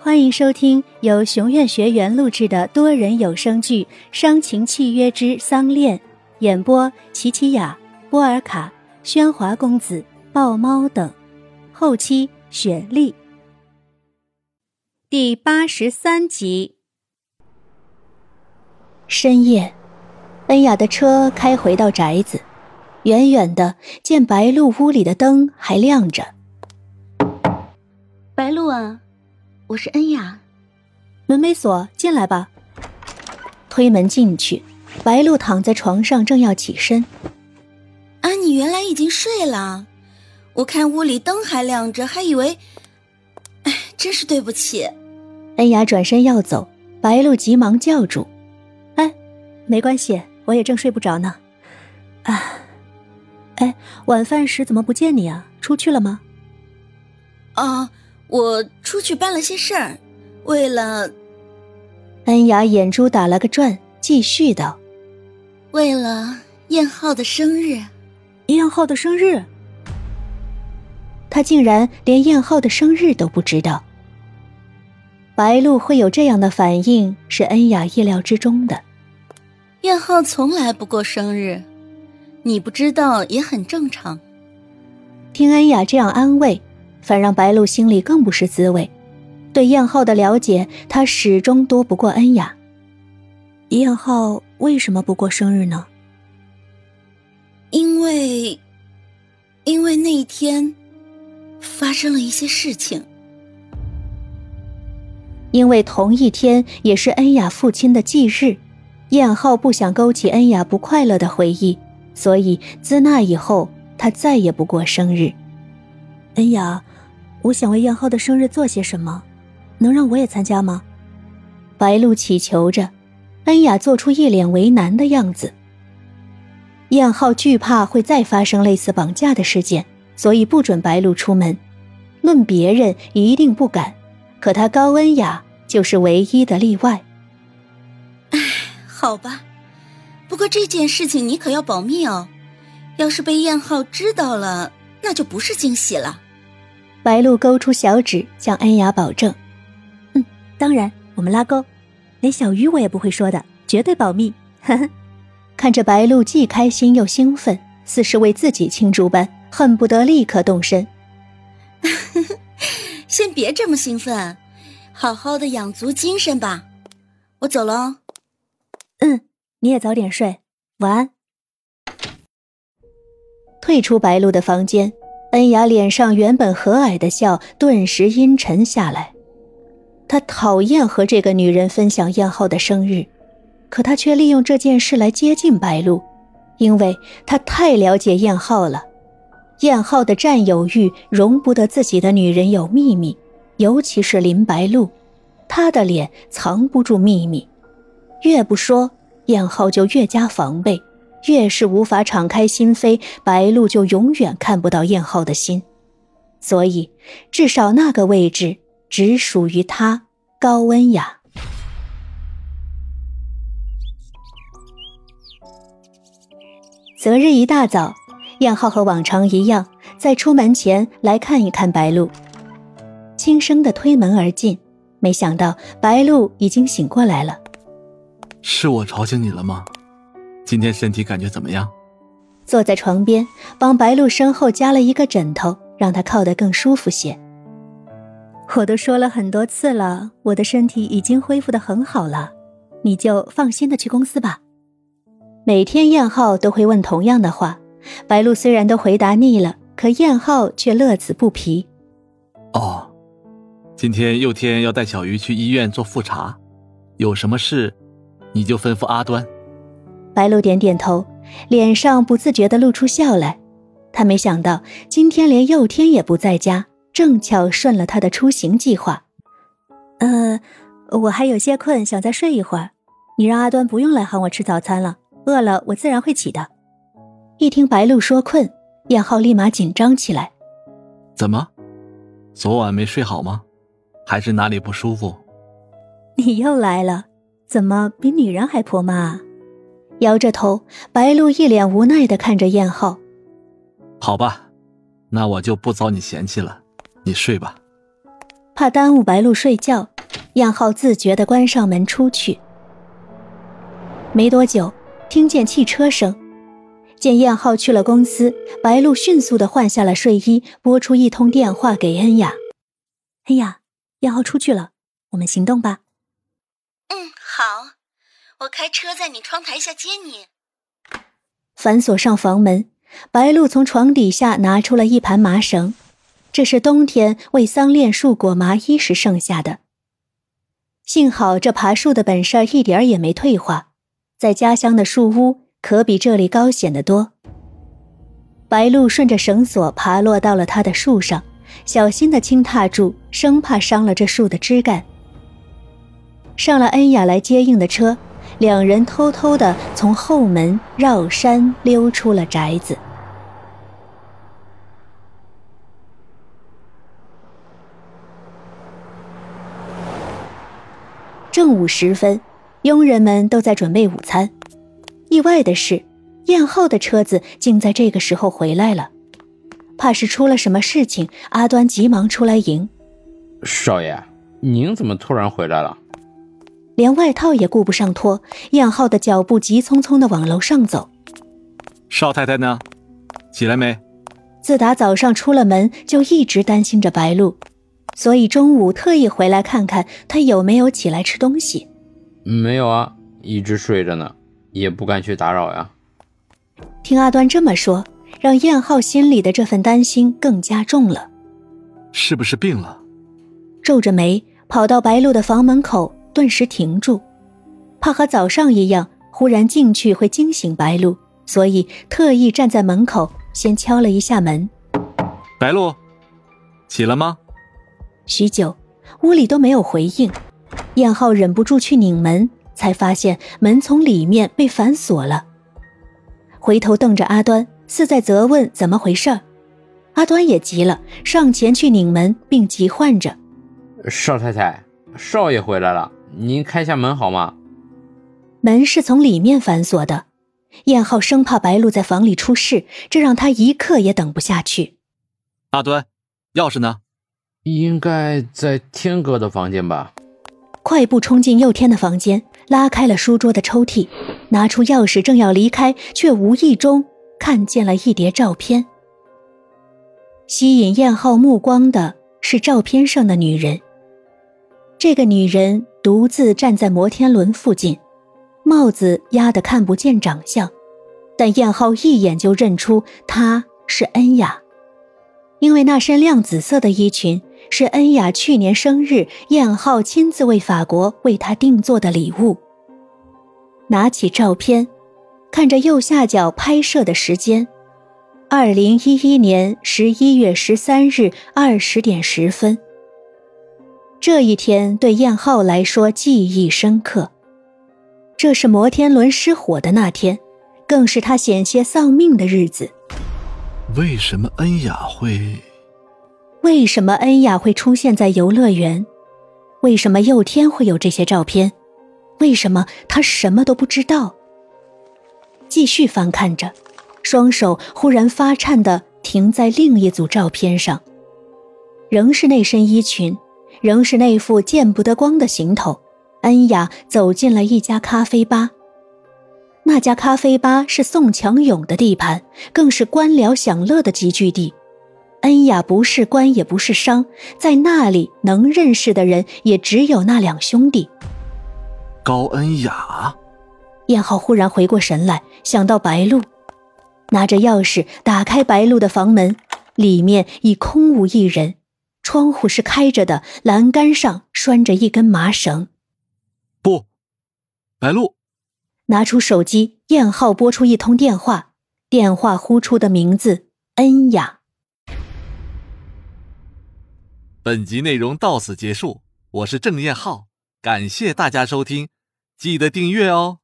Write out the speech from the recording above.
欢迎收听由熊院学员录制的多人有声剧《伤情契约之丧恋》，演播：琪琪雅、波尔卡、喧哗公子、豹猫等，后期雪莉。第八十三集。深夜，恩雅的车开回到宅子，远远的见白露屋里的灯还亮着。白露啊。我是恩雅，门没锁，进来吧。推门进去，白露躺在床上，正要起身。啊，你原来已经睡了，我看屋里灯还亮着，还以为……哎，真是对不起。恩雅转身要走，白露急忙叫住：“哎，没关系，我也正睡不着呢。啊，哎，晚饭时怎么不见你啊？出去了吗？啊。”我出去办了些事儿，为了。恩雅眼珠打了个转，继续道：“为了燕浩的生日。”燕浩的生日，他竟然连燕浩的生日都不知道。白露会有这样的反应，是恩雅意料之中的。燕浩从来不过生日，你不知道也很正常。听恩雅这样安慰。反让白露心里更不是滋味。对燕浩的了解，他始终多不过恩雅。燕浩为什么不过生日呢？因为，因为那一天发生了一些事情。因为同一天也是恩雅父亲的忌日，燕浩不想勾起恩雅不快乐的回忆，所以自那以后，他再也不过生日。恩雅。我想为燕浩的生日做些什么，能让我也参加吗？白露祈求着，恩雅做出一脸为难的样子。燕浩惧怕会再发生类似绑架的事件，所以不准白露出门。论别人一定不敢，可他高恩雅就是唯一的例外。唉，好吧，不过这件事情你可要保密哦，要是被燕浩知道了，那就不是惊喜了。白露勾出小指，向恩雅保证：“嗯，当然，我们拉钩，连小鱼我也不会说的，绝对保密。”呵呵，看着白露既开心又兴奋，似是为自己庆祝般，恨不得立刻动身。先别这么兴奋，好好的养足精神吧。我走了哦。嗯，你也早点睡，晚安。退出白露的房间。恩雅脸上原本和蔼的笑顿时阴沉下来。她讨厌和这个女人分享燕浩的生日，可她却利用这件事来接近白露，因为她太了解燕浩了。燕浩的占有欲容不得自己的女人有秘密，尤其是林白露，她的脸藏不住秘密，越不说，燕浩就越加防备。越是无法敞开心扉，白露就永远看不到燕浩的心，所以至少那个位置只属于他高温雅。择日一大早，燕浩和往常一样，在出门前来看一看白露，轻声的推门而进，没想到白露已经醒过来了。是我吵醒你了吗？今天身体感觉怎么样？坐在床边，帮白露身后加了一个枕头，让她靠得更舒服些。我都说了很多次了，我的身体已经恢复的很好了，你就放心的去公司吧。每天燕浩都会问同样的话，白露虽然都回答腻了，可燕浩却乐此不疲。哦，今天佑天要带小鱼去医院做复查，有什么事，你就吩咐阿端。白露点点头，脸上不自觉地露出笑来。他没想到今天连佑天也不在家，正巧顺了他的出行计划。呃，我还有些困，想再睡一会儿。你让阿端不用来喊我吃早餐了，饿了我自然会起的。一听白露说困，燕浩立马紧张起来。怎么，昨晚没睡好吗？还是哪里不舒服？你又来了，怎么比女人还婆妈？摇着头，白露一脸无奈的看着燕浩。好吧，那我就不遭你嫌弃了，你睡吧。怕耽误白露睡觉，燕浩自觉的关上门出去。没多久，听见汽车声，见燕浩去了公司，白露迅速的换下了睡衣，拨出一通电话给恩雅：“恩雅，燕浩出去了，我们行动吧。”“嗯，好，我开车在你窗台下接你。”反锁上房门，白露从床底下拿出了一盘麻绳，这是冬天为桑恋树裹麻衣时剩下的。幸好这爬树的本事一点儿也没退化。在家乡的树屋可比这里高显得多。白鹿顺着绳索爬落到了他的树上，小心的轻踏住，生怕伤了这树的枝干。上了恩雅来接应的车，两人偷偷的从后门绕山溜出了宅子。正午时分。佣人们都在准备午餐。意外的是，燕浩的车子竟在这个时候回来了。怕是出了什么事情，阿端急忙出来迎。少爷，您怎么突然回来了？连外套也顾不上脱，燕浩的脚步急匆匆地往楼上走。少太太呢？起来没？自打早上出了门，就一直担心着白露，所以中午特意回来看看她有没有起来吃东西。没有啊，一直睡着呢，也不敢去打扰呀。听阿端这么说，让燕浩心里的这份担心更加重了。是不是病了？皱着眉跑到白露的房门口，顿时停住，怕和早上一样忽然进去会惊醒白露，所以特意站在门口，先敲了一下门。白露，起了吗？许久，屋里都没有回应。燕浩忍不住去拧门，才发现门从里面被反锁了。回头瞪着阿端，似在责问怎么回事阿端也急了，上前去拧门，并急唤着：“少太太，少爷回来了，您开下门好吗？”门是从里面反锁的。燕浩生怕白露在房里出事，这让他一刻也等不下去。阿端，钥匙呢？应该在天哥的房间吧。快步冲进佑天的房间，拉开了书桌的抽屉，拿出钥匙，正要离开，却无意中看见了一叠照片。吸引燕浩目光的是照片上的女人。这个女人独自站在摩天轮附近，帽子压得看不见长相，但燕浩一眼就认出她是恩雅，因为那身亮紫色的衣裙。是恩雅去年生日，燕浩亲自为法国为她定做的礼物。拿起照片，看着右下角拍摄的时间，二零一一年十一月十三日二十点十分。这一天对燕浩来说记忆深刻，这是摩天轮失火的那天，更是他险些丧命的日子。为什么恩雅会？为什么恩雅会出现在游乐园？为什么佑天会有这些照片？为什么他什么都不知道？继续翻看着，双手忽然发颤的停在另一组照片上，仍是那身衣裙，仍是那副见不得光的行头。恩雅走进了一家咖啡吧，那家咖啡吧是宋强勇的地盘，更是官僚享乐的集聚地。恩雅不是官也不是商，在那里能认识的人也只有那两兄弟。高恩雅，燕浩忽然回过神来，想到白露，拿着钥匙打开白露的房门，里面已空无一人，窗户是开着的，栏杆上拴着一根麻绳。不，白露，拿出手机，燕浩拨出一通电话，电话呼出的名字恩雅。本集内容到此结束，我是郑燕浩，感谢大家收听，记得订阅哦。